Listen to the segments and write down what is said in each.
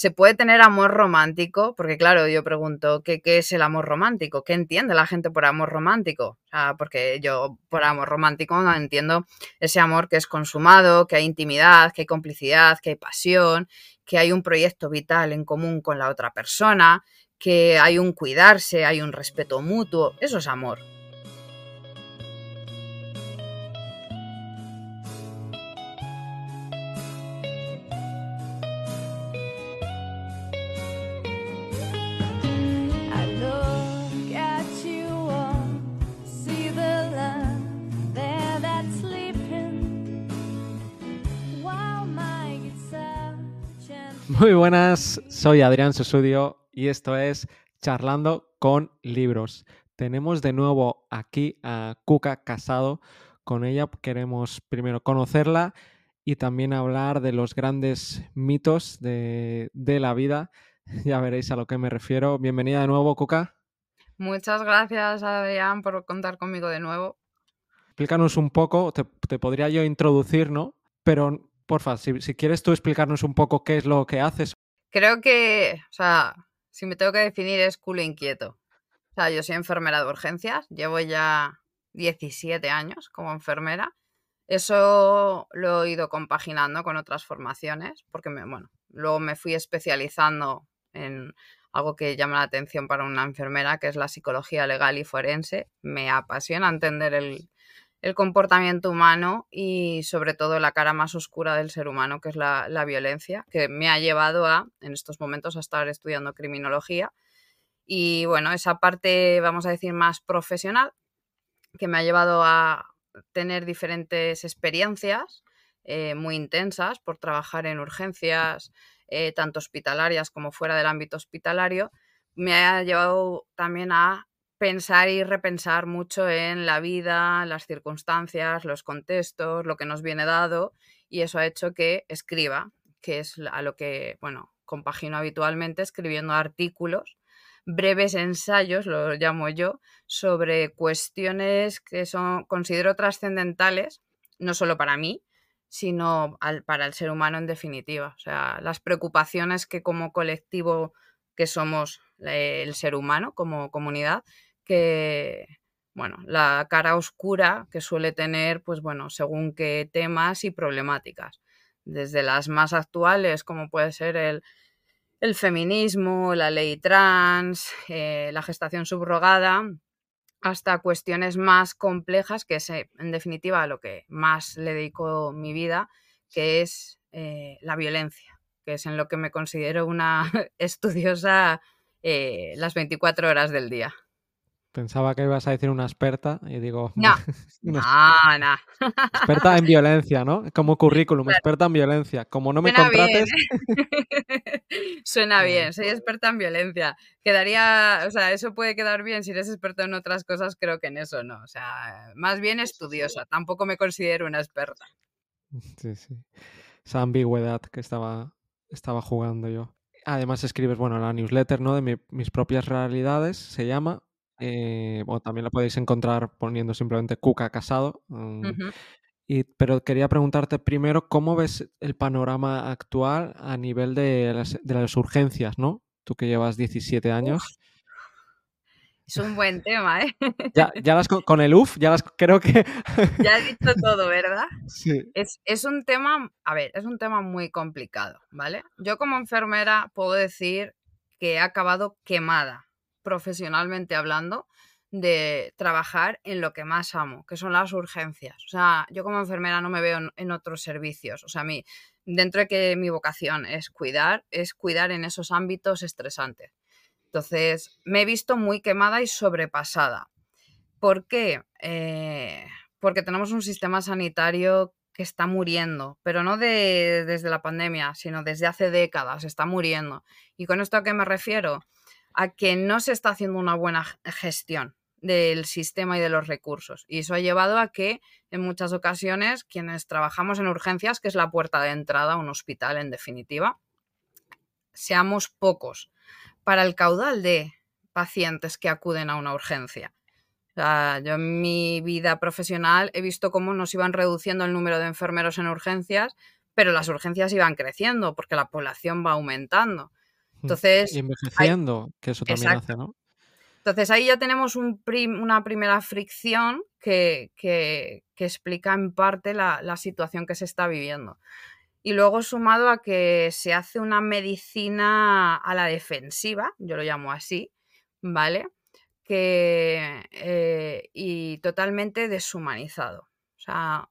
se puede tener amor romántico, porque claro, yo pregunto, ¿qué, ¿qué, es el amor romántico? ¿Qué entiende la gente por amor romántico? Porque yo por amor romántico no entiendo ese amor que es consumado, que hay intimidad, que hay complicidad, que hay pasión, que hay un proyecto vital en común con la otra persona, que hay un cuidarse, hay un respeto mutuo, eso es amor. Muy buenas, soy Adrián Susudio y esto es Charlando con Libros. Tenemos de nuevo aquí a Cuca Casado. Con ella queremos primero conocerla y también hablar de los grandes mitos de, la vida. Ya veréis a lo que me refiero. Bienvenida de nuevo, Cuca. Muchas gracias, Adrián, por contar conmigo de nuevo. Explícanos un poco, te, te podría yo introducir, ¿no? Pero porfa, si, si quieres tú explicarnos un poco qué es lo que haces. Creo que, o sea, si me tengo que definir es culo inquieto. O sea, yo soy enfermera de urgencias, llevo ya 17 años como enfermera. Eso lo he ido compaginando con otras formaciones, porque me, bueno, luego me fui especializando en algo que llama la atención para una enfermera, que es la psicología legal y forense. Me apasiona entender el, el comportamiento humano y sobre todo la cara más oscura del ser humano, que es la, violencia, que me ha llevado a, en estos momentos, a estar estudiando criminología. Y bueno, esa parte, vamos a decir, más profesional, que me ha llevado a tener diferentes experiencias eh, muy intensas por trabajar en urgencias, eh, tanto hospitalarias como fuera del ámbito hospitalario, me ha llevado también a pensar y repensar mucho en la vida, las circunstancias, los contextos, lo que nos viene dado y eso ha hecho que escriba, que es a lo que, bueno, compagino habitualmente escribiendo artículos, breves ensayos, lo llamo yo, sobre cuestiones que son considero trascendentales, no solo para mí, sino para el ser humano en definitiva. O sea, las preocupaciones que como colectivo que somos eh, el ser humano, como comunidad, que, bueno, la cara oscura que suele tener, pues bueno, según qué temas y problemáticas. Desde las más actuales, como puede ser el, feminismo, la ley trans, eh, la gestación subrogada, hasta cuestiones más complejas, que es eh, en definitiva a lo que más le dedico mi vida, que es eh, la violencia, que es en lo que me considero una estudiosa las 24 horas del día. Pensaba que ibas a decir una experta y digo... No, no, no. Experta en violencia, ¿no? Como currículum, experta en violencia. Como no me contrates... Suena bien, soy experta en violencia. Quedaría, o sea, eso puede quedar bien si eres experto en otras cosas, creo que en eso no. O sea, más bien estudiosa, tampoco me considero una experta. Sí, sí. Esa ambigüedad que estaba, estaba jugando yo. Además escribes, bueno, la newsletter, ¿no? De mis propias realidades, se llama eh, también la podéis encontrar poniendo simplemente Cuca Casado. Mm, y, pero quería preguntarte primero, ¿cómo ves el panorama actual a nivel de las, urgencias, ¿no? Tú que llevas 17 años. Es un buen tema, ¿eh? Ya, ya las con, el UF, ya las creo que. Ya he dicho todo, ¿verdad? Sí. Es, es, un tema, a ver, es un tema muy complicado, ¿vale? Yo como enfermera puedo decir que he acabado quemada profesionalmente hablando, de trabajar en lo que más amo, que son las urgencias. O sea, yo como enfermera no me veo en, otros servicios. O sea, a mí, dentro de que mi vocación es cuidar, es cuidar en esos ámbitos estresantes. Entonces, me he visto muy quemada y sobrepasada. ¿Por qué? Eh, porque tenemos un sistema sanitario que está muriendo, pero no de, desde la pandemia, sino desde hace décadas, está muriendo. ¿Y con esto a qué me refiero? A que no se está haciendo una buena gestión del sistema y de los recursos. Y eso ha llevado a que en muchas ocasiones quienes trabajamos en urgencias, que es la puerta de entrada a un hospital en definitiva, seamos pocos para el caudal de pacientes que acuden a una urgencia. yo en mi vida profesional he visto cómo nos iban reduciendo el número de enfermeros en urgencias, pero las urgencias iban creciendo porque la población va aumentando. Entonces, y envejeciendo, que eso también hace, ¿no? Entonces ahí ya tenemos una primera fricción que, explica en parte la, situación que se está viviendo. Y luego sumado a que se hace una medicina a la defensiva, yo lo llamo así, ¿vale? Que, eh, y totalmente deshumanizado. O sea,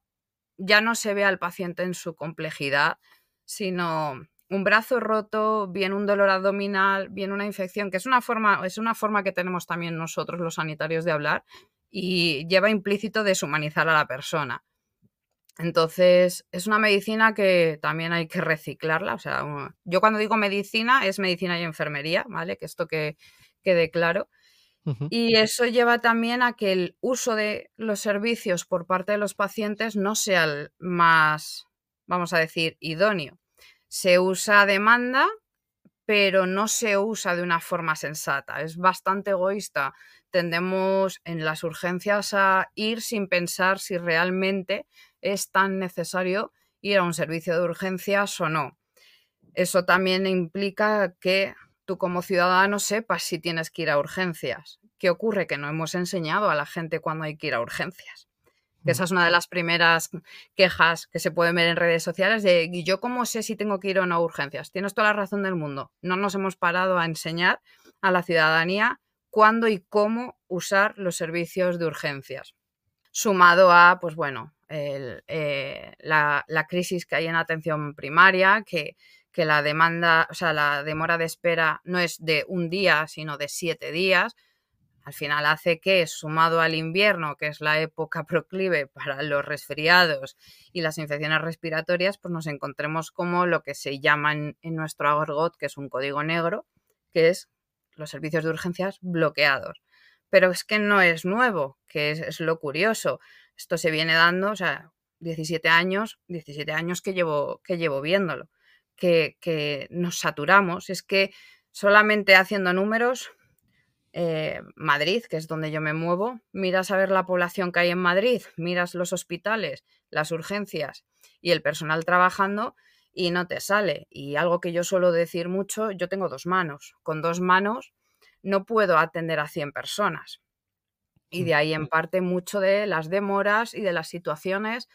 ya no se ve al paciente en su complejidad, sino un brazo roto, bien un dolor abdominal, bien una infección, que es una forma, es una forma que tenemos también nosotros los sanitarios de hablar y lleva implícito deshumanizar a la persona. Entonces, es una medicina que también hay que reciclarla. O sea, yo cuando digo medicina es medicina y enfermería, ¿vale? Que esto que quede claro. Y eso lleva también a que el uso de los servicios por parte de los pacientes no sea el más, vamos a decir, idóneo se usa a demanda, pero no se usa de una forma sensata. Es bastante egoísta. Tendemos en las urgencias a ir sin pensar si realmente es tan necesario ir a un servicio de urgencias o no. Eso también implica que tú como ciudadano sepas si tienes que ir a urgencias. ¿Qué ocurre? Que no hemos enseñado a la gente cuándo hay que ir a urgencias esa es una de las primeras quejas que se pueden ver en redes sociales de ¿y yo cómo sé si tengo que ir o no a urgencias? Tienes toda la razón del mundo. No nos hemos parado a enseñar a la ciudadanía cuándo y cómo usar los servicios de urgencias. Sumado a, pues bueno, eh, la, crisis que hay en atención primaria, que, que la demanda, o sea, la demora de espera no es de un día, sino de siete días al final hace que, sumado al invierno, que es la época proclive para los resfriados y las infecciones respiratorias, pues nos encontremos como lo que se llama en, nuestro argot, que es un código negro, que es los servicios de urgencias bloqueados. Pero es que no es nuevo, que es, lo curioso. Esto se viene dando, o sea, 17 años, 17 años que llevo, que llevo viéndolo, que, que nos saturamos. Es que solamente haciendo números eh, Madrid, que es donde yo me muevo, miras a ver la población que hay en Madrid, miras los hospitales, las urgencias y el personal trabajando y no te sale. Y algo que yo suelo decir mucho, yo tengo dos manos. Con dos manos no puedo atender a 100 personas. Y de ahí en parte mucho de las demoras y de las situaciones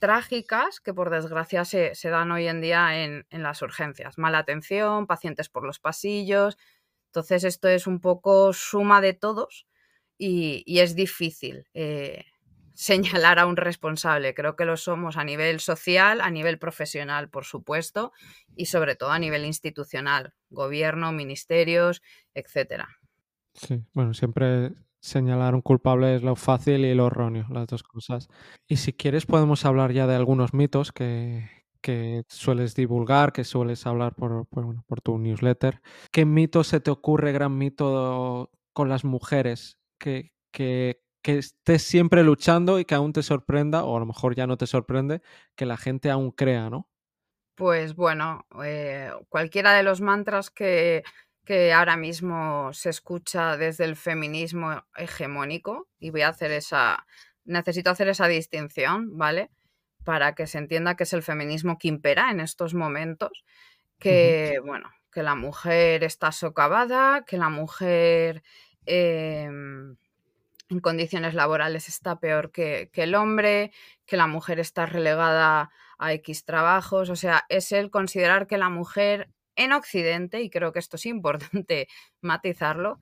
trágicas que por desgracia se, dan hoy en día en, en las urgencias. Mala atención, pacientes por los pasillos, entonces esto es un poco suma de todos y, es difícil eh, señalar a un responsable. Creo que lo somos a nivel social, a nivel profesional, por supuesto, y sobre todo a nivel institucional, gobierno, ministerios, etcétera. Sí, bueno, siempre señalar un culpable es lo fácil y lo erróneo, las dos cosas. Y si quieres podemos hablar ya de algunos mitos que, que sueles divulgar, que sueles hablar por, por, tu newsletter. ¿Qué mito se te ocurre, gran mito, con las mujeres? Que, que, que, estés siempre luchando y que aún te sorprenda, o a lo mejor ya no te sorprende, que la gente aún crea, ¿no? Pues bueno, eh, cualquiera de los mantras que, que ahora mismo se escucha desde el feminismo hegemónico, y voy a hacer esa, necesito hacer esa distinción, ¿vale? Para que se entienda que es el feminismo que impera en estos momentos, que, bueno, que la mujer está socavada, que la mujer em, en condiciones laborales está peor que, el hombre, que la mujer está relegada a X trabajos, o sea, es el considerar que la mujer en Occidente, y creo que esto es importante matizarlo,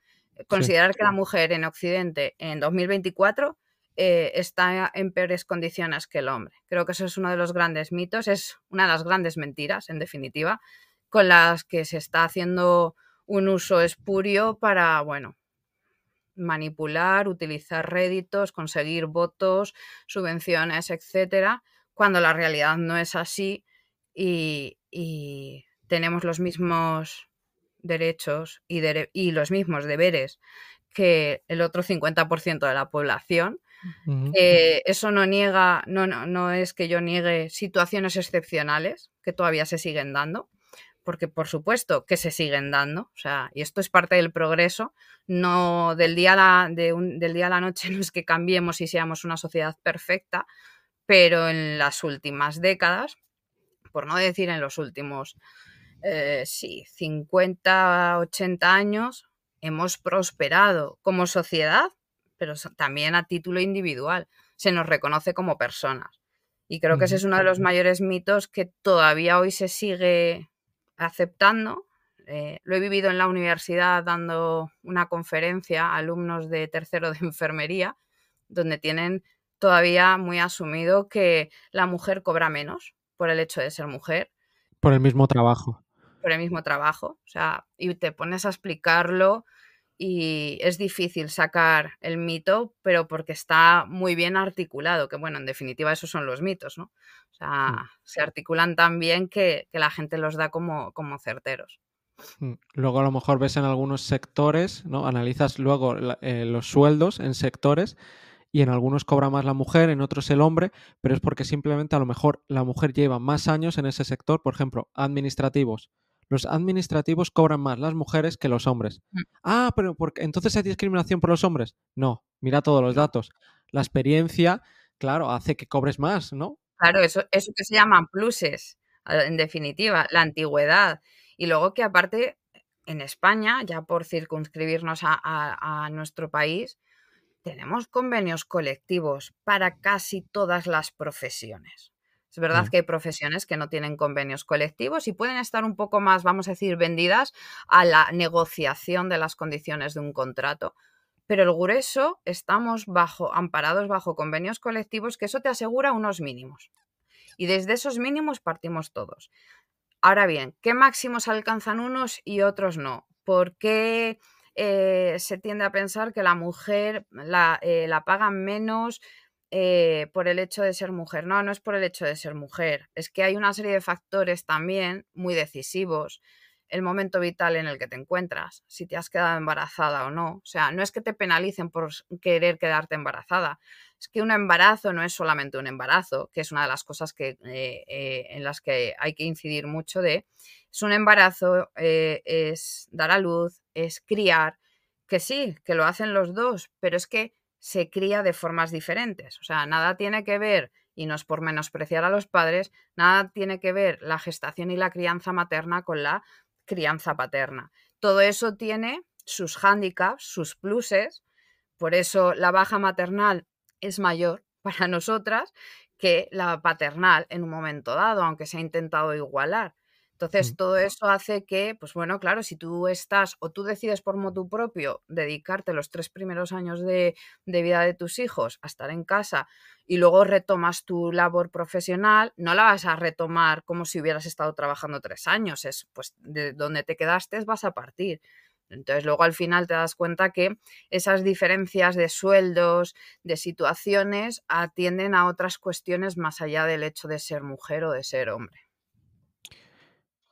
considerar que la mujer en Occidente en 2024 eh, está en peores condiciones que el hombre. Creo que eso es uno de los grandes mitos, es una de las grandes mentiras, en definitiva, con las que se está haciendo un uso espurio para, bueno, manipular, utilizar réditos, conseguir votos, subvenciones, etcétera, cuando la realidad no es así y, tenemos los mismos derechos y, y, los mismos deberes que el otro 50% de la población eso no niega, no, no, no es que yo niegue situaciones excepcionales que todavía se siguen dando, porque por supuesto que se siguen dando, o sea, y esto es parte del progreso, no del día a la, del día a la noche no es que cambiemos y seamos una sociedad perfecta, pero en las últimas décadas, por no decir en los últimos, eh, sí, 50, 80 años, hemos prosperado como sociedad, pero también a título individual. Se nos reconoce como personas. Y creo que ese es uno de los mayores mitos que todavía hoy se sigue aceptando. Eh, lo he vivido en la universidad dando una conferencia a alumnos de tercero de enfermería, donde tienen todavía muy asumido que la mujer cobra menos por el hecho de ser mujer. Por el mismo trabajo. Por el mismo trabajo. O sea, y te pones a explicarlo y es difícil sacar el mito, pero porque está muy bien articulado, que bueno, en definitiva esos son los mitos, ¿no? O sea, se articulan tan bien que, que la gente los da como, como certeros. Mm. Luego a lo mejor ves en algunos sectores, ¿no? Analizas luego eh, los sueldos en sectores y en algunos cobra más la mujer, en otros el hombre, pero es porque simplemente a lo mejor la mujer lleva más años en ese sector, por ejemplo, administrativos. Los administrativos cobran más las mujeres que los hombres. Mm. Ah, pero porque entonces hay discriminación por los hombres. No, mira todos los datos. La experiencia, claro, hace que cobres más, ¿no? Claro, eso, eso que se llaman pluses, en definitiva, la antigüedad. Y luego que aparte, en España, ya por circunscribirnos a, a- a nuestro país, tenemos convenios colectivos para casi todas las profesiones. Es verdad que hay profesiones que no tienen convenios colectivos y pueden estar un poco más, vamos a decir, vendidas a la negociación de las condiciones de un contrato. Pero el grueso estamos bajo, amparados bajo convenios colectivos que eso te asegura unos mínimos. Y desde esos mínimos partimos todos. Ahora bien, ¿qué máximos alcanzan unos y otros no? ¿Por qué eh, se tiende a pensar que la mujer la, eh, la pagan menos eh, por el hecho de ser mujer? No, no es por el hecho de ser mujer. Es que hay una serie de factores también muy decisivos. El momento vital en el que te encuentras, si te has quedado embarazada o no. O sea, no es que te penalicen por querer quedarte embarazada, es que un embarazo no es solamente un embarazo, que es una de las cosas que, eh, eh, en las que hay que incidir mucho de, es un embarazo, es dar a luz, es criar, que sí, que lo hacen los dos, pero es que se cría de formas diferentes. O sea, nada tiene que ver, y no es por menospreciar a los padres, nada tiene que ver la gestación y la crianza materna con la crianza paterna. Todo eso tiene sus hándicaps, sus pluses, por eso la baja maternal es mayor para nosotras que la paternal en un momento dado, aunque se ha intentado igualar. Entonces, Mm. todo eso hace que, pues bueno, claro, si tú estás o tú decides por motu propio dedicarte los tres primeros años de, de vida de tus hijos a estar en casa y luego retomas tu labor profesional, no la vas a retomar como si hubieras estado trabajando tres años, es pues de donde te quedaste vas a partir. Entonces luego al final te das cuenta que esas diferencias de sueldos, de situaciones, atienden a otras cuestiones más allá del hecho de ser mujer o de ser hombre.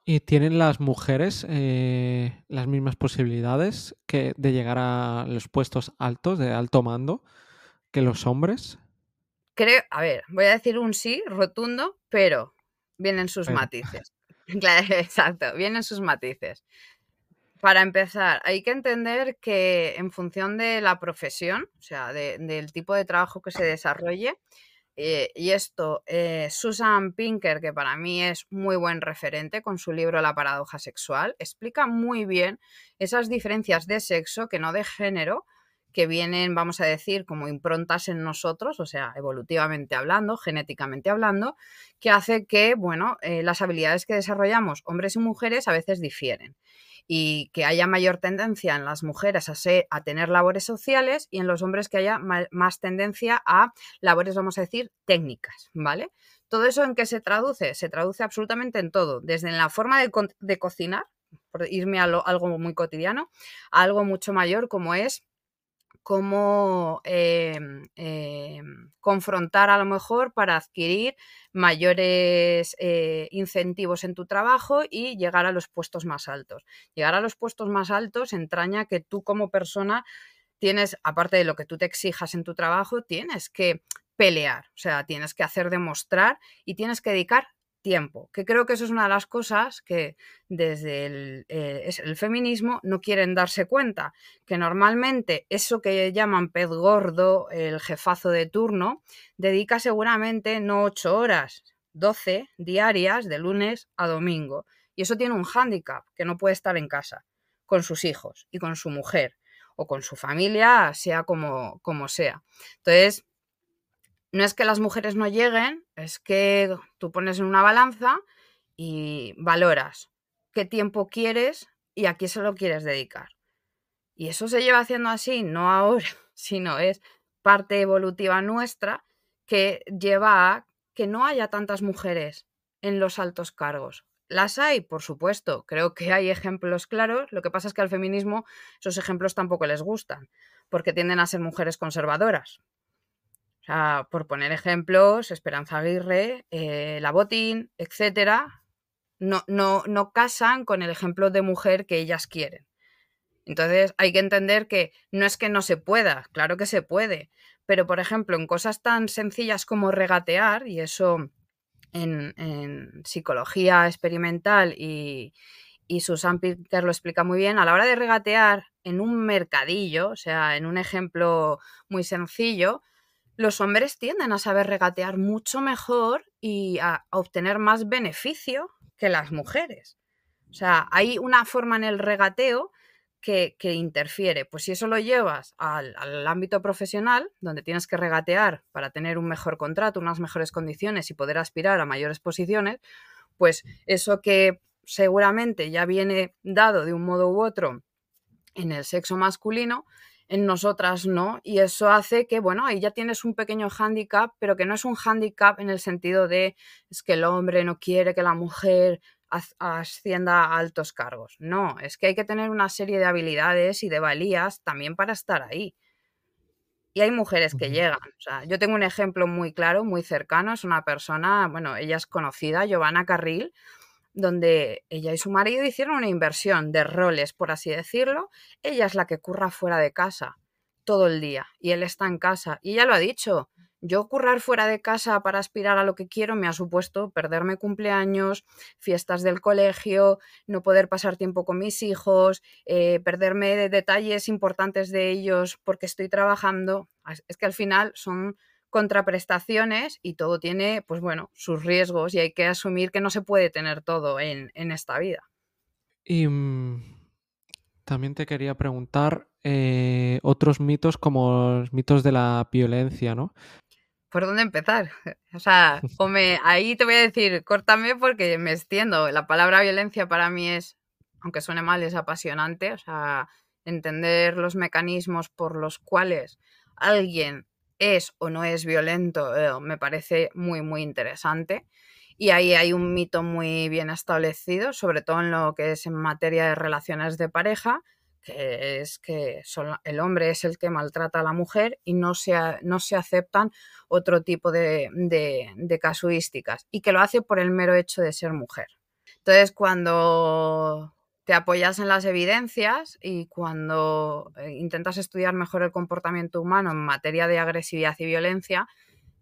¿Y tienen las mujeres eh, las mismas posibilidades que de llegar a los puestos altos, de alto mando, que los hombres? Creo, a ver, voy a decir un sí rotundo, pero vienen sus Pero. matices. Claro, exacto, vienen sus matices. Para empezar, hay que entender que en función de la profesión, o sea, de- del tipo de trabajo que se desarrolle, eh, y esto, eh, Susan Pinker, que para mí es muy buen referente con su libro La paradoja sexual, explica muy bien esas diferencias de sexo, que no de género, que vienen, vamos a decir, como improntas en nosotros, o sea, evolutivamente hablando, genéticamente hablando, que hace que, bueno, eh, las habilidades que desarrollamos hombres y mujeres a veces difieren y que haya mayor tendencia en las mujeres a, tener labores sociales y en los hombres que haya más tendencia a labores, vamos a decir, técnicas, ¿vale? ¿Todo eso en qué se traduce? Se traduce absolutamente en todo, desde en la forma de, de cocinar, por irme a lo- algo muy cotidiano, a algo mucho mayor como es cómo em, em, confrontar a lo mejor para adquirir mayores eh, incentivos en tu trabajo y llegar a los puestos más altos. Llegar a los puestos más altos entraña que tú como persona tienes, aparte de lo que tú te exijas en tu trabajo, tienes que pelear, o sea, tienes que hacer demostrar y tienes que dedicar tiempo, que creo que eso es una de las cosas que desde el, eh, el feminismo no quieren darse cuenta, que normalmente eso que llaman pez gordo, el jefazo de turno, dedica seguramente no ocho horas, 12 diarias de lunes a domingo. Y eso tiene un hándicap, que no puede estar en casa con sus hijos y con su mujer o con su familia, sea como, como sea. Entonces, no es que las mujeres no lleguen, es que tú pones en una balanza y valoras qué tiempo quieres y a qué se lo quieres dedicar. Y eso se lleva haciendo así, no ahora, sino es parte evolutiva nuestra que lleva a que no haya tantas mujeres en los altos cargos. Las hay, por supuesto, creo que hay ejemplos claros, lo que pasa es que al feminismo esos ejemplos tampoco les gustan, porque tienden a ser mujeres conservadoras. O sea, por poner ejemplos, Esperanza Aguirre, eh, La Botín, etcétera, no, no, no casan con el ejemplo de mujer que ellas quieren. Entonces hay que entender que no es que no se pueda, claro que se puede, pero por ejemplo en cosas tan sencillas como regatear, y eso en, psicología experimental y, y Susan Pinker lo explica muy bien, a la hora de regatear en un mercadillo, o sea, en un ejemplo muy sencillo, los hombres tienden a saber regatear mucho mejor y a obtener más beneficio que las mujeres. O sea, hay una forma en el regateo que, interfiere. Pues si eso lo llevas al, ámbito profesional, donde tienes que regatear para tener un mejor contrato, unas mejores condiciones y poder aspirar a mayores posiciones, pues eso que seguramente ya viene dado de un modo u otro en el sexo masculino, en nosotras no, y eso hace que, bueno, ahí ya tienes un pequeño hándicap, pero que no es un hándicap en el sentido de es que el hombre no quiere que la mujer ascienda a altos cargos. No, es que hay que tener una serie de habilidades y de valías también para estar ahí. Y hay mujeres que llegan. O sea, yo tengo un ejemplo muy claro, muy cercano. Es una persona, bueno, ella es conocida, Giovanna Carril, donde ella y su marido hicieron una inversión de roles, por así decirlo. Ella es la que curra fuera de casa todo el día y él está en casa. Y ella lo ha dicho, yo currar fuera de casa para aspirar a lo que quiero me ha supuesto perderme cumpleaños, fiestas del colegio, no poder pasar tiempo con mis hijos, eh, perderme de detalles importantes de ellos porque estoy trabajando. Es que al final son contraprestaciones y todo tiene, pues bueno, sus riesgos y hay que asumir que no se puede tener todo en, esta vida. Y mm, también te quería preguntar eh, otros mitos como los mitos de la violencia, ¿no? ¿por dónde empezar? O sea, o me, ahí te voy a decir, córtame porque me extiendo. La palabra violencia para mí es, aunque suene mal, es apasionante. O sea, entender los mecanismos por los cuales alguien es o no es violento eh, me parece muy, muy interesante. Y ahí hay un mito muy bien establecido, sobre todo en lo que es en materia de relaciones de pareja, que es que el hombre es el que maltrata a la mujer y no se, no se aceptan otro tipo de, casuísticas y que lo hace por el mero hecho de ser mujer. Entonces, cuando te apoyas en las evidencias y cuando eh, intentas estudiar mejor el comportamiento humano en materia de agresividad y violencia,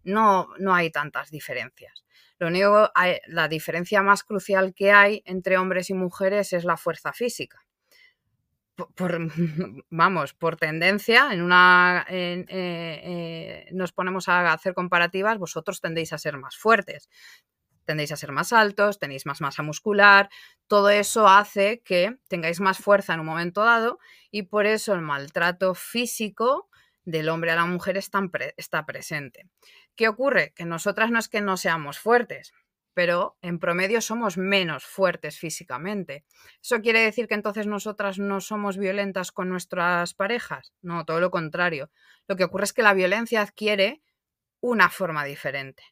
no, no hay tantas diferencias. Lo único, la diferencia más crucial que hay entre hombres y mujeres es la fuerza física por, vamos, por tendencia, en una eh, eh, nos ponemos a hacer comparativas, vosotros tendéis a ser más fuertes, tendéis a ser más altos, tenéis más masa muscular, todo eso hace que tengáis más fuerza en un momento dado y por eso el maltrato físico del hombre a la mujer está, está presente. ¿Qué ocurre? Que nosotras no es que no seamos fuertes, pero en promedio somos menos fuertes físicamente. ¿Eso quiere decir que entonces nosotras no somos violentas con nuestras parejas? No, todo lo contrario. Lo que ocurre es que la violencia adquiere una forma diferente.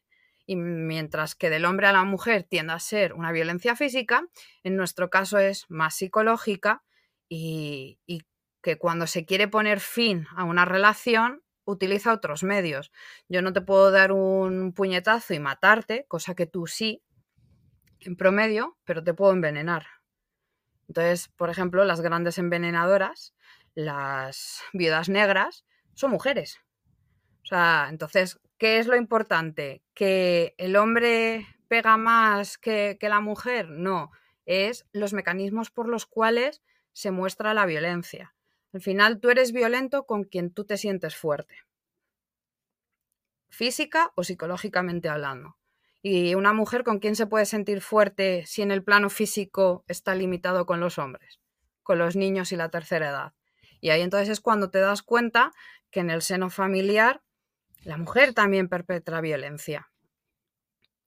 Y mientras que del hombre a la mujer tiende a ser una violencia física, en nuestro caso es más psicológica y, y que cuando se quiere poner fin a una relación utiliza otros medios. Yo no te puedo dar un puñetazo y matarte, cosa que tú sí, en promedio, pero te puedo envenenar. Entonces, por ejemplo, las grandes envenenadoras, las viudas negras, son mujeres. O sea, entonces, ¿qué es lo importante? ¿Que el hombre pega más que, que la mujer? No, es los mecanismos por los cuales se muestra la violencia. Al final tú eres violento con quien tú te sientes fuerte, física o psicológicamente hablando. ¿Y una mujer con quién se puede sentir fuerte si en el plano físico está limitado con los hombres, con los niños y la tercera edad? Y ahí entonces es cuando te das cuenta que en el seno familiar la mujer también perpetra violencia.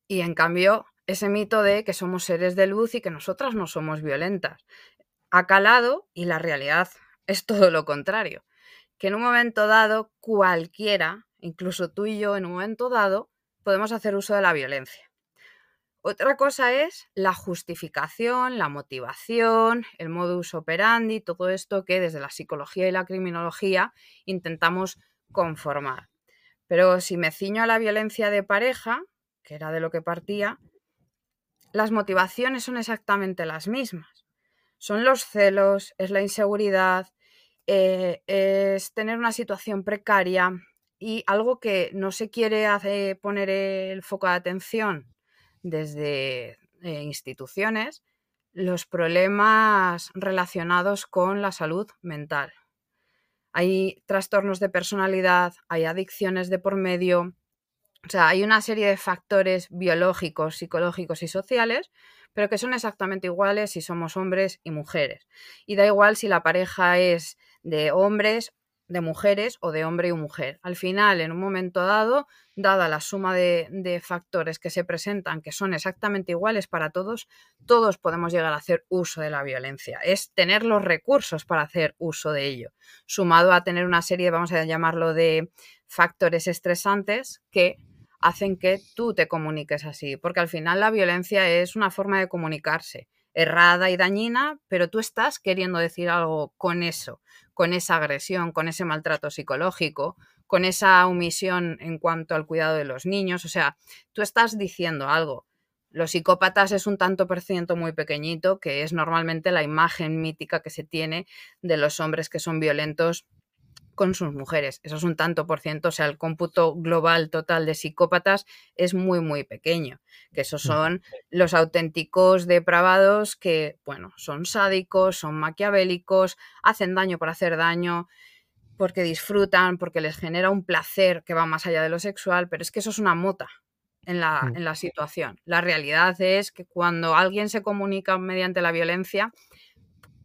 Y en cambio, ese mito de que somos seres de luz y que nosotras no somos violentas ha calado y la realidad es todo lo contrario. Que en un momento dado, cualquiera, incluso tú y yo, en un momento dado, podemos hacer uso de la violencia. Otra cosa es la justificación, la motivación, el modus operandi, todo esto que desde la psicología y la criminología intentamos conformar. Pero si me ciño a la violencia de pareja, que era de lo que partía, las motivaciones son exactamente las mismas. Son los celos, es la inseguridad, eh, es tener una situación precaria y algo que no se quiere hacer, poner el foco de atención desde eh, instituciones, los problemas relacionados con la salud mental. Hay trastornos de personalidad, hay adicciones de por medio, o sea, hay una serie de factores biológicos, psicológicos y sociales, pero que son exactamente iguales si somos hombres y mujeres. Y da igual si la pareja es de hombres de mujeres o de hombre y mujer. Al final, en un momento dado, dada la suma de, factores que se presentan, que son exactamente iguales para todos, todos podemos llegar a hacer uso de la violencia. Es tener los recursos para hacer uso de ello, sumado a tener una serie, vamos a llamarlo, de factores estresantes que hacen que tú te comuniques así, porque al final la violencia es una forma de comunicarse errada y dañina, pero tú estás queriendo decir algo con eso, con esa agresión, con ese maltrato psicológico, con esa omisión en cuanto al cuidado de los niños. O sea, tú estás diciendo algo. Los psicópatas es un tanto por ciento muy pequeñito, que es normalmente la imagen mítica que se tiene de los hombres que son violentos con sus mujeres. Eso es un tanto por ciento, o sea, el cómputo global total de psicópatas es muy, muy pequeño, que esos son los auténticos depravados que, bueno, son sádicos, son maquiavélicos, hacen daño por hacer daño, porque disfrutan, porque les genera un placer que va más allá de lo sexual, pero es que eso es una mota. En la, mm. en la situación. La realidad es que cuando alguien se comunica mediante la violencia,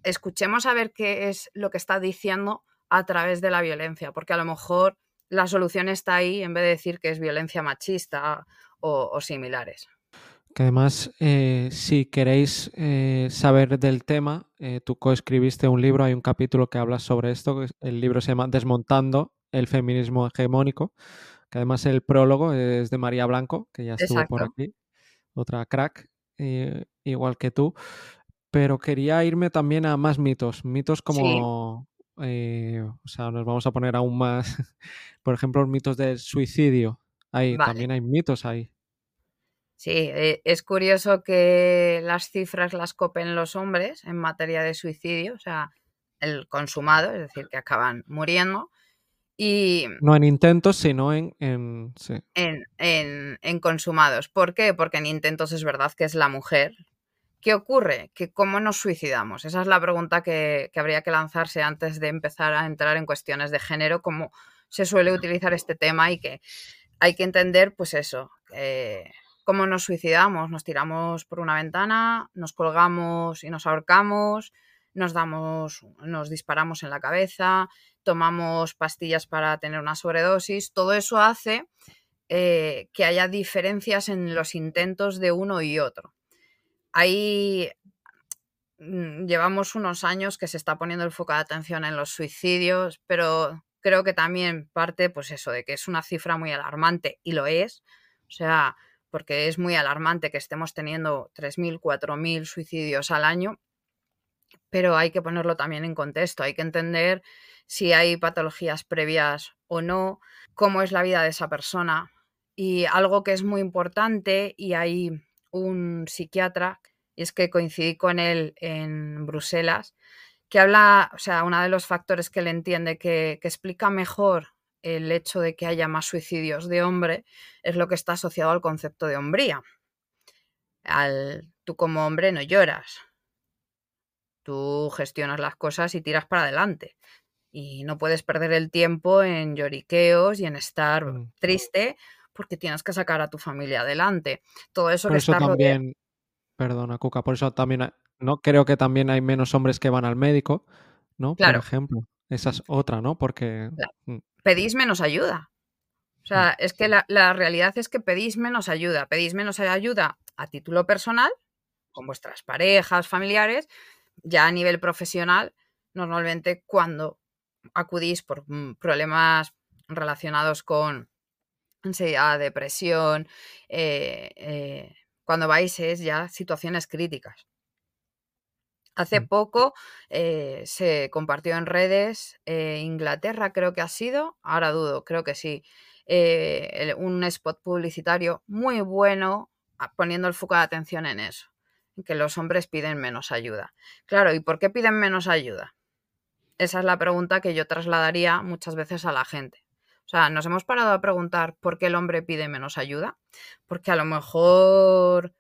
escuchemos a ver qué es lo que está diciendo a través de la violencia, porque a lo mejor la solución está ahí en vez de decir que es violencia machista o, similares. Que además, eh, si queréis eh, saber del tema, eh, tú coescribiste un libro, hay un capítulo que habla sobre esto, el libro se llama Desmontando el feminismo hegemónico, que además el prólogo es de María Blanco, que ya estuvo por aquí, otra crack, igual que tú. Pero quería irme también a más mitos, mitos como, eh, o sea, nos vamos a poner aún más, por ejemplo, los mitos del suicidio. Ahí también hay mitos ahí. Sí, eh, es curioso que las cifras las copen los hombres en materia de suicidio, o sea, el consumado, es decir, que acaban muriendo. Y no en intentos, sino en, en, en, en consumados. ¿Por qué? Porque en intentos es verdad que es la mujer ¿Qué ocurre? Que cómo nos suicidamos. Esa es la pregunta que, habría que lanzarse antes de empezar a entrar en cuestiones de género, cómo se suele utilizar este tema y que hay que entender, pues eso, cómo nos suicidamos. Nos tiramos por una ventana, nos colgamos y nos ahorcamos, nos damos, nos disparamos en la cabeza, tomamos pastillas para tener una sobredosis. Todo eso hace eh, que haya diferencias en los intentos de uno y otro. Ahí mm, llevamos unos años que se está poniendo el foco de atención en los suicidios, pero creo que también parte, pues eso, de que es una cifra muy alarmante, y lo es. O sea, porque es muy alarmante que estemos teniendo 3.000, 4.000 suicidios al año, pero hay que ponerlo también en contexto, hay que entender si hay patologías previas o no, cómo es la vida de esa persona. Y algo que es muy importante, y hay un psiquiatra, y es que coincidí con él en Bruselas, que habla, o sea, uno de los factores que él entiende que, explica mejor el hecho de que haya más suicidios de hombre es lo que está asociado al concepto de hombría. Al, tú como hombre no lloras, tú gestionas las cosas y tiras para adelante. Y no puedes perder el tiempo en lloriqueos y en estar mm. triste porque tienes que sacar a tu familia adelante. Todo eso por que eso está rodeado. también, perdona, Cuca, por eso también, hay- ¿no? Creo que también hay menos hombres que van al médico, ¿no? Por Claro, ejemplo. Esa es otra, ¿no? Porque... mm, pedís menos ayuda. O mm, sea, es que la, la realidad es que pedís menos ayuda. Pedís menos ayuda a título personal, con vuestras parejas, familiares, ya a nivel profesional, normalmente cuando acudís por mm, problemas relacionados con ansiedad, depresión, eh, eh, cuando vais es ya situaciones críticas. Hace poco eh, se compartió en redes, Inglaterra creo que ha sido, ahora dudo, creo que sí, un spot publicitario muy bueno a- poniendo el foco de atención en eso, que los hombres piden menos ayuda. Claro, ¿y por qué piden menos ayuda? Esa es la pregunta que yo trasladaría muchas veces a la gente. O sea, nos hemos parado a preguntar por qué el hombre pide menos ayuda, porque a lo mejor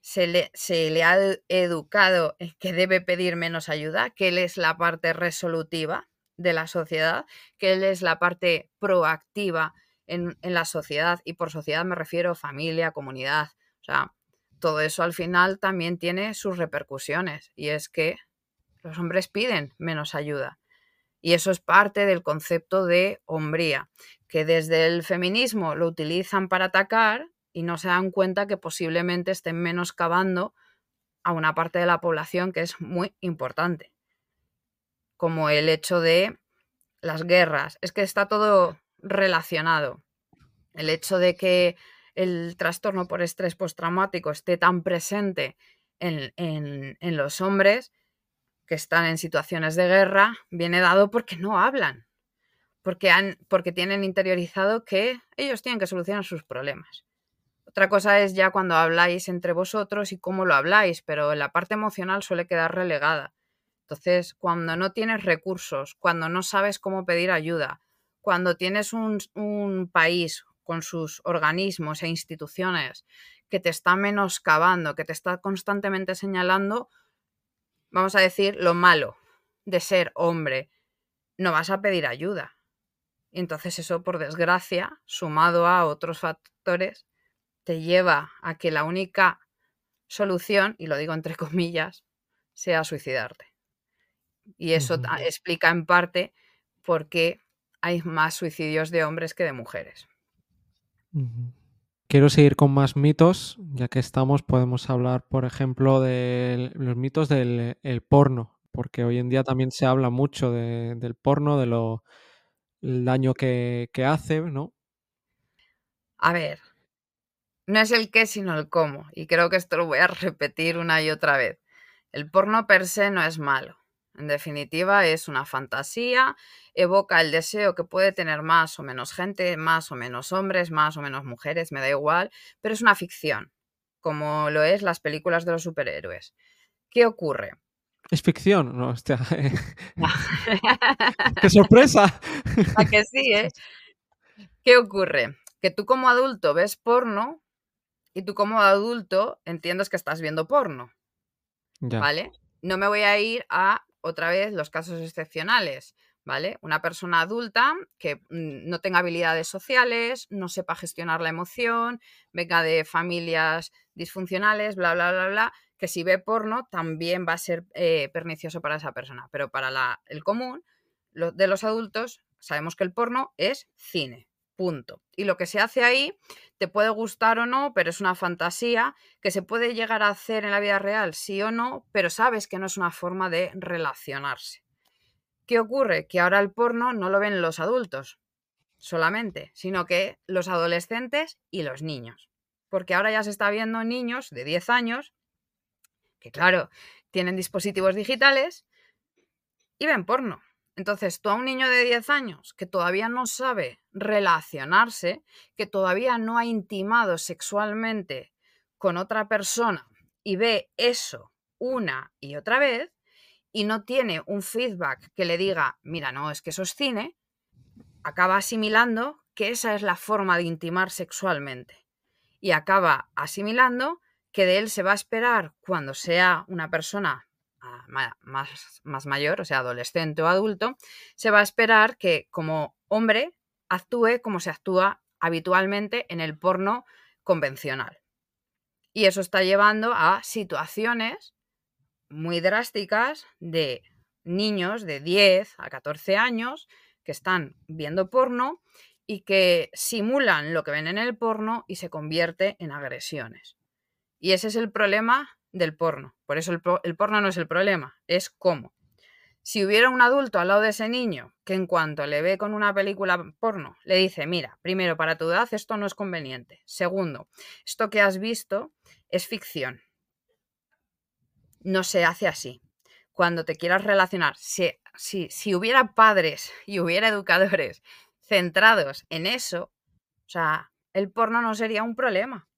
se le, se le ha ed- educado que debe pedir menos ayuda, que él es la parte resolutiva de la sociedad, que él es la parte proactiva en, en la sociedad, y por sociedad me refiero familia, comunidad, o sea, todo eso al final también tiene sus repercusiones, y es que los hombres piden menos ayuda. Y eso es parte del concepto de hombría, que desde el feminismo lo utilizan para atacar y no se dan cuenta que posiblemente estén menoscabando a una parte de la población que es muy importante, como el hecho de las guerras. Es que está todo relacionado. El hecho de que el trastorno por estrés postraumático esté tan presente en, en- en los hombres que están en situaciones de guerra viene dado porque no hablan, porque, han, porque tienen interiorizado que ellos tienen que solucionar sus problemas. Otra cosa es ya cuando habláis entre vosotros y cómo lo habláis, pero la parte emocional suele quedar relegada. Entonces, cuando no tienes recursos, cuando no sabes cómo pedir ayuda, cuando tienes un, un país con sus organismos e instituciones que te está menoscabando, que te está constantemente señalando, vamos a decir, lo malo de ser hombre, no vas a pedir ayuda. Y entonces eso, por desgracia, sumado a otros factores, te lleva a que la única solución, y lo digo entre comillas, sea suicidarte. Y eso explica en parte por qué hay más suicidios de hombres que de mujeres. Quiero seguir con más mitos, ya que estamos, podemos hablar, por ejemplo, de los mitos del el porno, porque hoy en día también se habla mucho de- del porno, de lo daño que hace, ¿no? A ver, no es el qué, sino el cómo. Y creo que esto lo voy a repetir una y otra vez. El porno per se no es malo. En definitiva, es una fantasía, evoca el deseo que puede tener más o menos gente, más o menos hombres, más o menos mujeres, me da igual, pero es una ficción, como lo es las películas de los superhéroes. ¿Qué ocurre? Es ficción, no, hostia, ¡Qué sorpresa! ¿A que sí, eh? ¿Qué ocurre? Que tú como adulto ves porno y tú como adulto entiendes que estás viendo porno. Ya. ¿vale? No me voy a ir a otra vez los casos excepcionales, ¿vale? Una persona adulta que mm, no tenga habilidades sociales, no sepa gestionar la emoción, venga de familias disfuncionales, bla, bla, bla, bla, que si ve porno también va a ser eh, pernicioso para esa persona. Pero para la- el común lo- de los adultos sabemos que el porno es cine, punto. Y lo que se hace ahí te puede gustar o no, pero es una fantasía que se puede llegar a hacer en la vida real, sí o no, pero sabes que no es una forma de relacionarse. ¿Qué ocurre? Que ahora el porno no lo ven los adultos solamente, sino que los adolescentes y los niños. Porque ahora ya se está viendo niños de 10 años que, claro, tienen dispositivos digitales y ven porno. Entonces, tú a un niño de 10 años que todavía no sabe relacionarse, que todavía no ha intimado sexualmente con otra persona y ve eso una y otra vez y no tiene un feedback que le diga, mira, no, es que eso es cine, acaba asimilando que esa es la forma de intimar sexualmente. Y acaba asimilando que de él se va a esperar cuando sea una persona más, más mayor, o sea, adolescente o adulto, se va a esperar que como hombre actúe como se actúa habitualmente en el porno convencional. Y eso está llevando a situaciones muy drásticas de niños de 10 a 14 años que están viendo porno y que simulan lo que ven en el porno y se convierte en agresiones. Y ese es el problema del porno. Por eso el, el porno no es el problema, es cómo. Si hubiera un adulto al lado de ese niño que en cuanto le ve con una película porno, le dice, mira, primero, para tu edad esto no es conveniente. Segundo, esto que has visto es ficción. No se hace así. Cuando te quieras relacionar, si, si, si hubiera padres y hubiera educadores centrados en eso, o sea, el porno no sería un problema.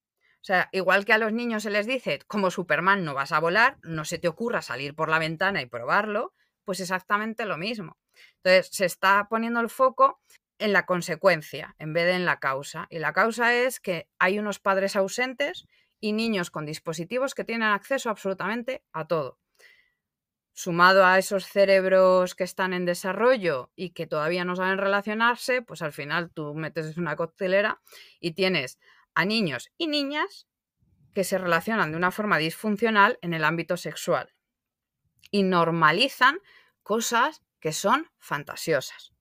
O sea, igual que a los niños se les dice, como Superman no vas a volar, no se te ocurra salir por la ventana y probarlo, pues exactamente lo mismo. Entonces, se está poniendo el foco en la consecuencia en vez de en la causa. Y la causa es que hay unos padres ausentes y niños con dispositivos que tienen acceso absolutamente a todo. Sumado a esos cerebros que están en desarrollo y que todavía no saben relacionarse, pues al final tú metes una coctelera y tienes a niños y niñas que se relacionan de una forma disfuncional en el ámbito sexual y normalizan cosas que son fantasiosas.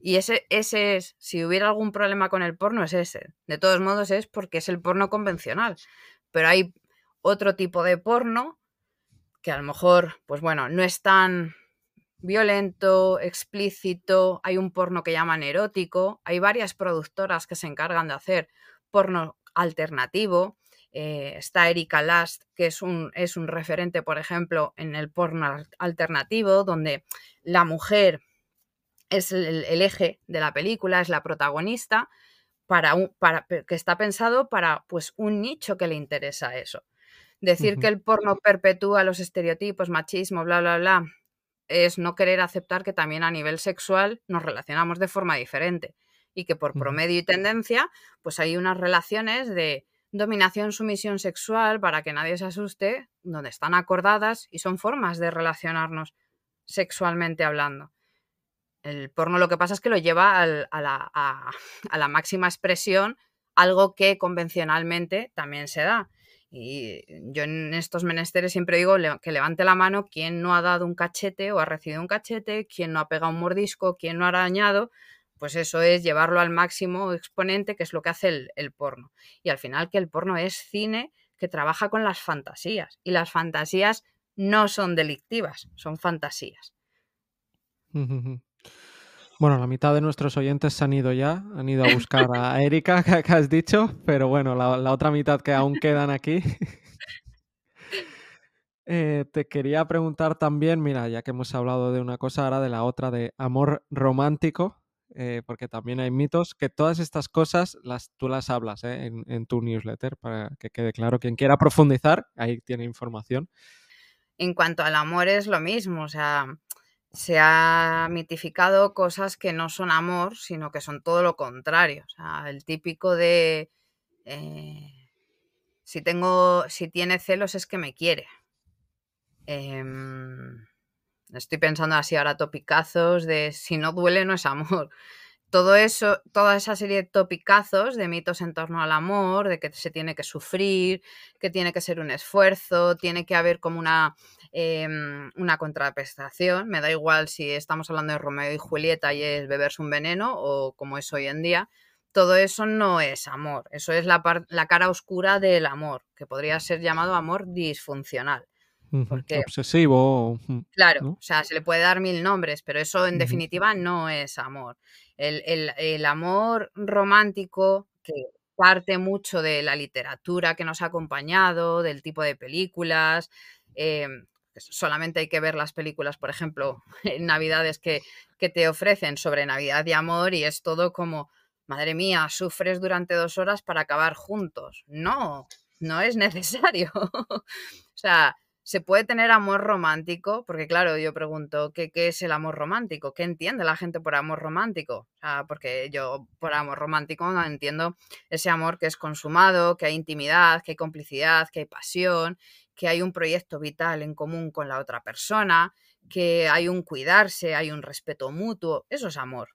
Y ese, ese es, si hubiera algún problema con el porno, es ese. De todos modos, es porque es el porno convencional. Pero hay otro tipo de porno que a lo mejor, pues bueno, no es tan violento, explícito. Hay un porno que llaman erótico. Hay varias productoras que se encargan de hacer porno alternativo. Eh, está Erika Last, que es un, es un referente, por ejemplo, en el porno alternativo, donde la mujer es el, eje de la película, es la protagonista, para un, para, que está pensado para pues, un nicho que le interesa eso. Decir que el porno perpetúa los estereotipos, machismo, bla, bla, bla, es no querer aceptar que también a nivel sexual nos relacionamos de forma diferente y que por promedio y tendencia, pues hay unas relaciones de dominación, sumisión sexual, para que nadie se asuste, donde están acordadas y son formas de relacionarnos sexualmente hablando. El porno lo que pasa es que lo lleva a, la, a, la, máxima expresión, algo que convencionalmente también se da. Y yo en estos menesteres siempre digo que levante la mano quien no ha dado un cachete o ha recibido un cachete, quien no ha pegado un mordisco, quien no ha arañado, pues eso es llevarlo al máximo exponente, que es lo que hace el, porno. Y al final que el porno es cine que trabaja con las fantasías. Y las fantasías no son delictivas, son fantasías. Bueno, la mitad de nuestros oyentes se han ido ya, han ido a buscar a Erika, que, has dicho, pero bueno, la, otra mitad que aún quedan aquí. Eh, te quería preguntar también, mira, ya que hemos hablado de una cosa, ahora de la otra, de amor romántico. Eh, porque también hay mitos, que todas estas cosas las, tú las hablas ¿eh? en, tu newsletter, para que quede claro. Quien quiera profundizar, ahí tiene información. En cuanto al amor es lo mismo, o sea, se ha mitificado cosas que no son amor, sino que son todo lo contrario. O sea, el típico de... Eh, si tengo, si tiene celos es que me quiere. Em, Estoy pensando así ahora topicazos de si no duele no es amor. Todo eso, toda esa serie de topicazos de mitos en torno al amor, de que se tiene que sufrir, que tiene que ser un esfuerzo, tiene que haber como una, em, una contraprestación. Me da igual si estamos hablando de Romeo y Julieta y es beberse un veneno o como es hoy en día. Todo eso no es amor, eso es la, la cara oscura del amor, que podría ser llamado amor disfuncional. Obsesivo. Claro, o sea, se le puede dar mil nombres, pero eso en definitiva no es amor. El, amor romántico, que parte mucho de la literatura que nos ha acompañado, del tipo de películas. Em, solamente hay que ver las películas, por ejemplo, en Navidades que, que te ofrecen sobre Navidad y amor y es todo como, madre mía, sufres durante dos horas para acabar juntos. No, no es necesario. o sea, ¿Se puede tener amor romántico? Porque claro, yo pregunto, ¿qué, ¿qué, es el amor romántico? ¿Qué entiende la gente por amor romántico? porque yo por amor romántico no entiendo ese amor que es consumado, que hay intimidad, que hay complicidad, que hay pasión, que hay un proyecto vital en común con la otra persona, que hay un cuidarse, hay un respeto mutuo. Eso es amor.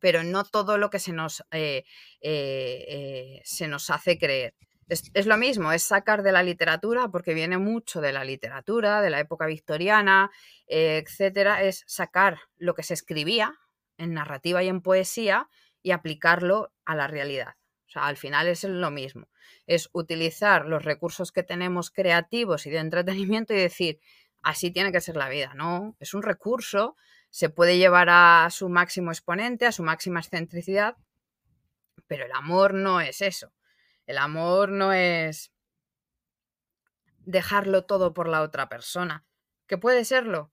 pero no todo lo que se nos, eh, eh, eh, se nos hace creer. Es, es, lo mismo, es sacar de la literatura, porque viene mucho de la literatura, de la época victoriana, etcétera, es sacar lo que se escribía en narrativa y en poesía y aplicarlo a la realidad. O sea, al final es lo mismo. Es utilizar los recursos que tenemos creativos y de entretenimiento y decir, así tiene que ser la vida, ¿no? Es un recurso, se puede llevar a su máximo exponente, a su máxima excentricidad, pero el amor no es eso. El amor no es dejarlo todo por la otra persona, que puede serlo,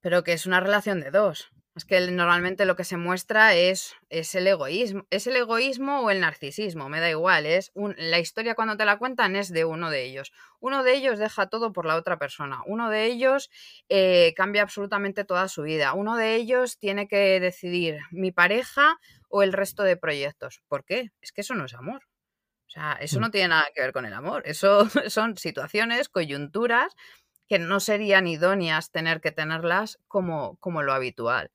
pero que es una relación de dos. Es que normalmente lo que se muestra es, es, el egoísmo. Es el egoísmo o el narcisismo, me da igual. Es la historia cuando te la cuentan es de uno de ellos. Uno de ellos deja todo por la otra persona. Uno de ellos eh, cambia absolutamente toda su vida. Uno de ellos tiene que decidir mi pareja o el resto de proyectos. ¿Por qué? Es que eso no es amor. O sea, eso Mm. no tiene nada que ver con el amor. Eso son situaciones, coyunturas que no serían idóneas tener que tenerlas como, como lo habitual.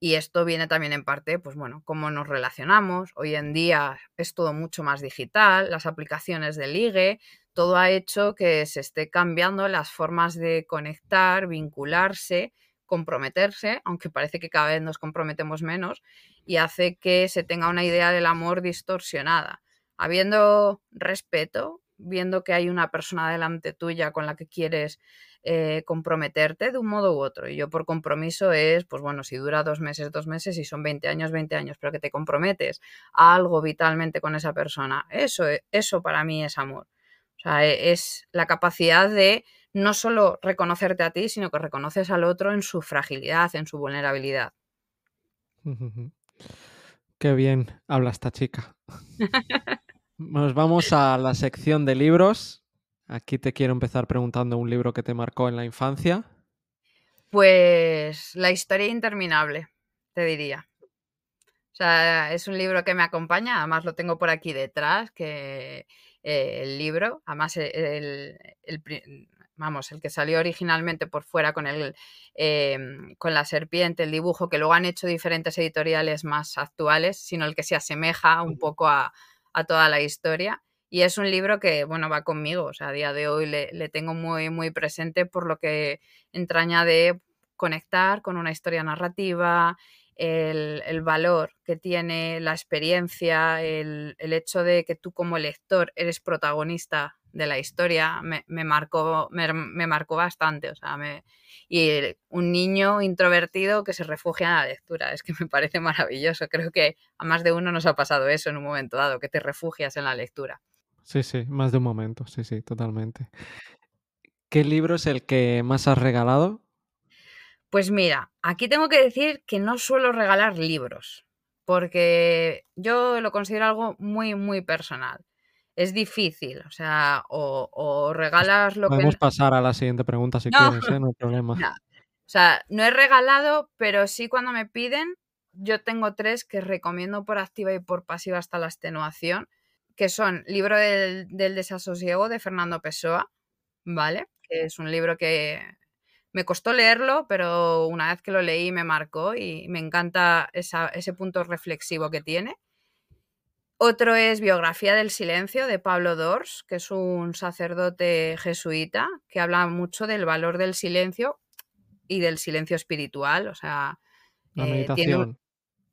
Y esto viene también en parte, pues bueno, cómo nos relacionamos. Hoy en día es todo mucho más digital, las aplicaciones de ligue, todo ha hecho que se esté cambiando las formas de conectar, vincularse, comprometerse, aunque parece que cada vez nos comprometemos menos, y hace que se tenga una idea del amor distorsionada. Habiendo respeto, viendo que hay una persona delante tuya con la que quieres eh, comprometerte de un modo u otro. Y yo por compromiso es, pues bueno, si dura dos meses, dos meses, y son 20 años, 20 años, pero que te comprometes a algo vitalmente con esa persona, eso, eso para mí es amor. O sea, e, es la capacidad de no solo reconocerte a ti, sino que reconoces al otro en su fragilidad, en su vulnerabilidad. Qué bien habla esta chica. Nos vamos a la sección de libros. Aquí te quiero empezar preguntando un libro que te marcó en la infancia. Pues La historia interminable, te diría. O sea, es un libro que me acompaña, además lo tengo por aquí detrás, que eh, el libro, además el, el, el, vamos, el que salió originalmente por fuera con, el, eh, con la serpiente, el dibujo, que luego han hecho diferentes editoriales más actuales, sino el que se asemeja un poco a, a toda la historia. Y es un libro que, bueno, va conmigo, o sea, a día de hoy le, le, tengo muy, muy presente por lo que entraña de conectar con una historia narrativa, el, el valor que tiene la experiencia, el, el, hecho de que tú como lector eres protagonista de la historia, me, me marcó, me, me, marcó bastante, o sea, me, y un niño introvertido que se refugia en la lectura, es que me parece maravilloso, creo que a más de uno nos ha pasado eso en un momento dado, que te refugias en la lectura. Sí, sí, más de un momento, sí, sí, totalmente. ¿Qué libro es el que más has regalado? Pues mira, aquí tengo que decir que no suelo regalar libros, porque yo lo considero algo muy, muy personal. Es difícil, o sea, o, o regalas lo Podemos que... pasar a la siguiente pregunta si No. quieres, ¿eh? no hay problema. No. O sea, no he regalado, pero sí cuando me piden, yo tengo tres que recomiendo por activa y por pasiva hasta la extenuación, que son Libro del, del desasosiego de Fernando Pessoa, ¿vale? Que es un libro que me costó leerlo, pero una vez que lo leí me marcó y me encanta esa, ese punto reflexivo que tiene. Otro es Biografía del Silencio de Pablo Dors, que es un sacerdote jesuita que habla mucho del valor del silencio y del silencio espiritual. O sea, La eh, tiene un,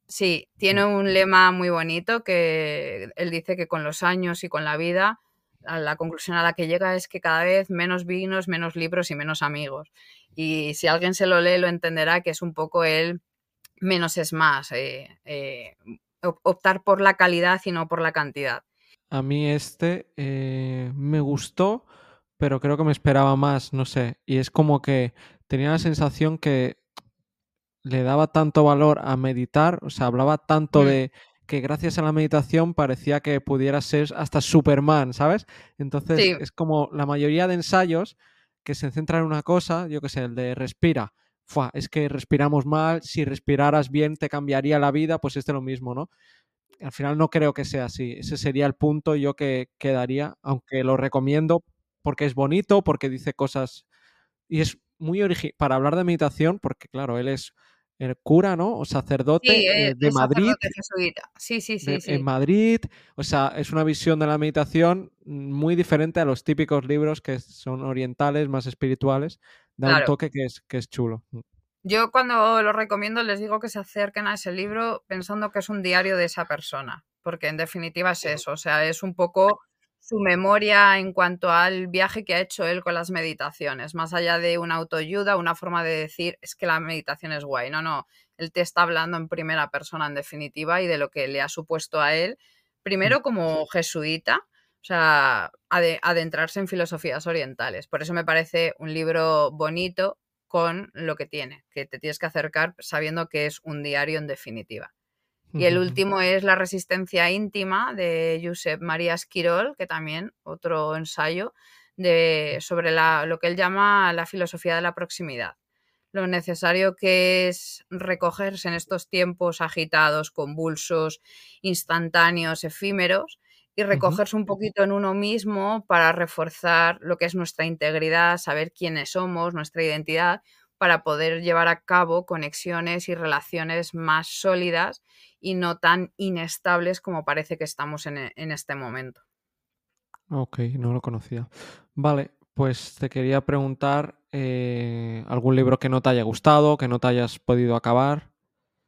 sí, tiene un lema muy bonito que él dice que con los años y con la vida, la conclusión a la que llega es que cada vez menos vinos, menos libros y menos amigos. Y si alguien se lo lee, lo entenderá que es un poco el menos es más. Eh, eh, optar por la calidad y no por la cantidad. A mí este eh, me gustó, pero creo que me esperaba más, no sé. Y es como que tenía la sensación que le daba tanto valor a meditar, o sea, hablaba tanto Mm. de que gracias a la meditación parecía que pudiera ser hasta Superman, ¿sabes? Entonces Sí. es como la mayoría de ensayos que se centran en una cosa, yo que sé, el de respira. Fua, es que respiramos mal, si respiraras bien te cambiaría la vida, pues este es lo mismo, ¿no? Al final no creo que sea así. Ese sería el punto yo que quedaría, aunque lo recomiendo porque es bonito, porque dice cosas y es muy original para hablar de meditación, porque claro, él es el cura, ¿no? O sacerdote Sí, eh, eh, de Madrid. sacerdote. Sí, sí, sí, de- sí. En Madrid, o sea, es una visión de la meditación muy diferente a los típicos libros que son orientales, más espirituales. Da un toque que es, que es chulo. Mm. Yo cuando lo recomiendo les digo que se acerquen a ese libro pensando que es un diario de esa persona, porque en definitiva es eso, o sea, es un poco su memoria en cuanto al viaje que ha hecho él con las meditaciones, más allá de una autoayuda, una forma de decir es que la meditación es guay, no, no, él te está hablando en primera persona en definitiva y de lo que le ha supuesto a él, primero como jesuita, o sea, ade- adentrarse en filosofías orientales. Por eso me parece un libro bonito con lo que tiene, que te tienes que acercar sabiendo que es un diario en definitiva. Y el último es La resistencia íntima de Josep María Esquirol, que también otro ensayo de, sobre la- lo que él llama la filosofía de la proximidad. Lo necesario que es recogerse en estos tiempos agitados, convulsos, instantáneos, efímeros, y recogerse un poquito en uno mismo para reforzar lo que es nuestra integridad, saber quiénes somos, nuestra identidad, para poder llevar a cabo conexiones y relaciones más sólidas y no tan inestables como parece que estamos en, e- en este momento. Ok, no lo conocía. Vale, pues te quería preguntar eh, algún libro que no te haya gustado, que no te hayas podido acabar.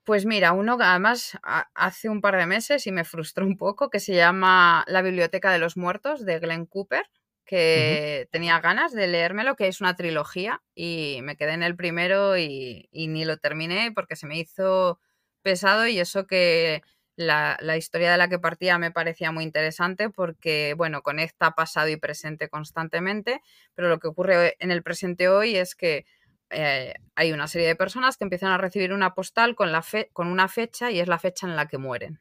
Pues mira, uno que además ha- hace un par de meses y me frustró un poco, que se llama La Biblioteca de los Muertos de Glenn Cooper, que tenía ganas de leérmelo, que es una trilogía y me quedé en el primero y, y ni lo terminé porque se me hizo pesado y eso que la, la historia de la que partía me parecía muy interesante porque, bueno, conecta pasado y presente constantemente, pero lo que ocurre en el presente hoy es que eh, hay una serie de personas que empiezan a recibir una postal con, la fe- con una fecha y es la fecha en la que mueren.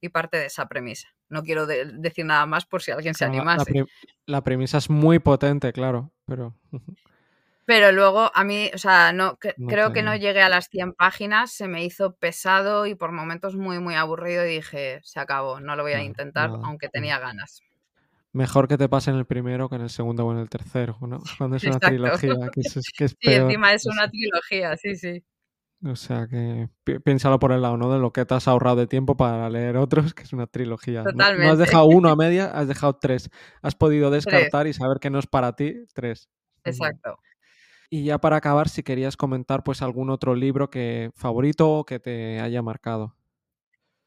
Y parte de esa premisa. No quiero de- decir nada más por si alguien se Claro, la- animase. pre- la premisa es muy potente, claro, pero Pero luego a mí, o sea, no, cre- No creo que no llegué a las 100 páginas, se me hizo pesado y por momentos muy, muy aburrido y dije, se acabó, no lo voy a intentar, aunque tenía ganas. Mejor que te pase en el primero que en el segundo o en el tercero, ¿no? Cuando es una trilogía, que es, que es Sí, peor. encima es una trilogía, sí, sí. o sea que pi- piénsalo por el lado, ¿no? De lo que te has ahorrado de tiempo para leer otros, que es una trilogía. No, no has Totalmente. dejado uno a media, has dejado tres. Has podido Tres, descartar y saber que no es para ti, tres. Mm. exacto. Y ya para acabar, si querías comentar pues algún otro libro que favorito o que te haya marcado.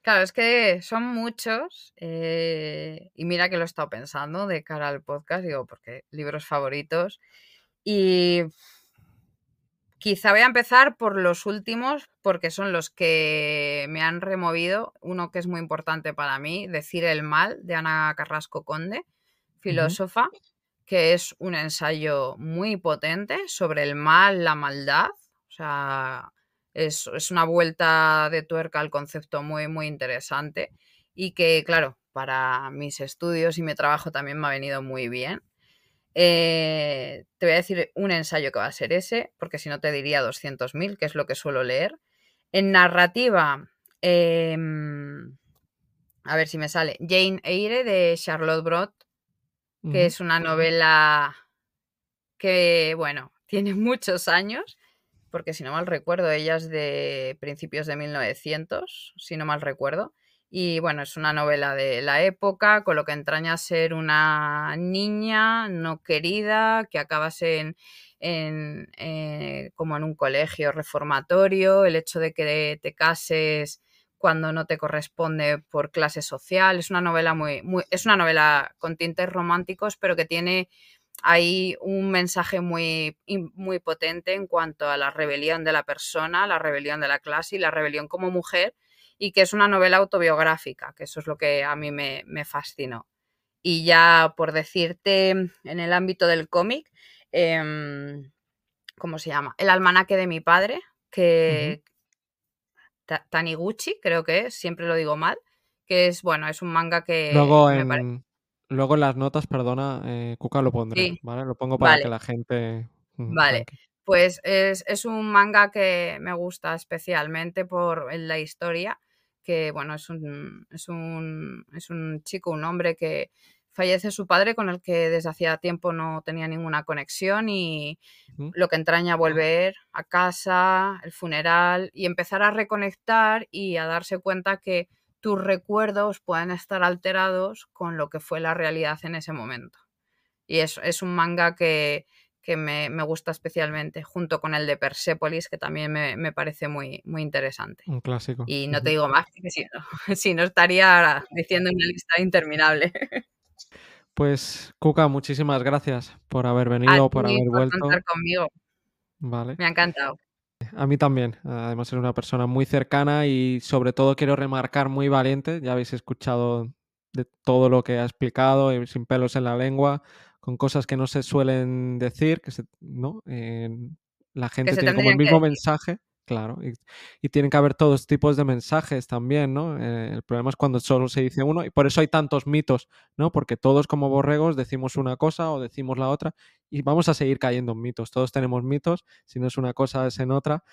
Claro, es que son muchos eh, y mira que lo he estado pensando de cara al podcast, digo, porque libros favoritos. Y quizá voy a empezar por los últimos, porque son los que me han removido. Uno que es muy importante para mí, Decir el mal, de Ana Carrasco Conde, filósofa, que es un ensayo muy potente sobre el mal, la maldad. O sea, es, es una vuelta de tuerca al concepto muy, muy interesante y que, claro, para mis estudios y mi trabajo también me ha venido muy bien. Eh, te voy a decir un ensayo que va a ser ese, porque si no te diría 200.000, que es lo que suelo leer. En narrativa, em, a ver si me sale, Jane Eyre de Charlotte Brott, que es una novela que, bueno, tiene muchos años, porque si no mal recuerdo, ella es de principios de 1900, si no mal recuerdo. Y bueno, es una novela de la época, con lo que entraña ser una niña no querida, que acabas en, en, eh, como en un colegio reformatorio, el hecho de que te cases cuando no te corresponde por clase social. Es una novela muy, muy es una novela con tintes románticos, pero que tiene hay un mensaje muy, muy potente en cuanto a la rebelión de la persona, la rebelión de la clase y la rebelión como mujer, y que es una novela autobiográfica, que eso es lo que a mí me, me fascinó. Y ya por decirte, en el ámbito del cómic, em, ¿cómo se llama? El almanaque de mi padre, que Ta- Taniguchi, creo que es, siempre lo digo mal, que es, bueno, es un manga que Luego en, luego en las notas, perdona, eh, Cuca lo pondré, Sí, ¿vale? Lo pongo para que la gente... Vale, pues es, es un manga que me gusta especialmente por la historia, que bueno, es un, es un, es un chico, un hombre que fallece su padre con el que desde hacía tiempo no tenía ninguna conexión y lo que entraña volver a casa, el funeral y empezar a reconectar y a darse cuenta que tus recuerdos pueden estar alterados con lo que fue la realidad en ese momento. Y es, es un manga que, me, gusta especialmente, junto con el de Persepolis, que también me, parece muy, muy interesante. Un clásico. Y no te digo más, que si no, si no estaría diciendo una lista interminable. Pues, Cuca, muchísimas gracias por haber venido, por haber por vuelto. Conmigo. Vale. Me ha encantado. A mí también. Además, es una persona muy cercana y, sobre todo, quiero remarcar muy valiente. Ya habéis escuchado de todo lo que ha explicado, y sin pelos en la lengua, con cosas que no se suelen decir, que se, ¿no? la gente tiene como el mismo mensaje Claro, y, tienen que haber todos tipos de mensajes también, ¿no? Eh, el problema es cuando solo se dice uno y por eso hay tantos mitos, ¿no? Porque todos como borregos decimos una cosa o decimos la otra y vamos a seguir cayendo en mitos. Todos tenemos mitos, si no es una cosa es en otra,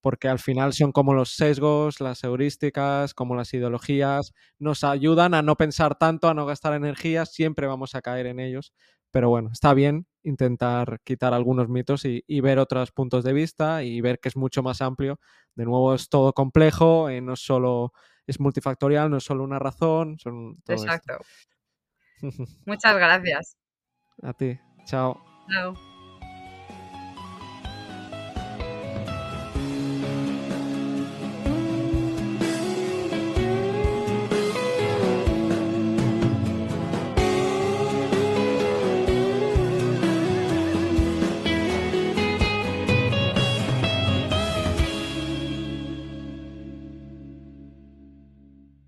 porque al final son como los sesgos, las heurísticas, como las ideologías, nos ayudan a no pensar tanto, a no gastar energía, siempre vamos a caer en ellos, pero bueno, está bien intentar quitar algunos mitos y, ver otros puntos de vista y ver que es mucho más amplio. De nuevo, es todo complejo, eh, no es solo, es multifactorial, no es solo una razón. Son Exacto. Muchas gracias. A ti. Chao. Chao.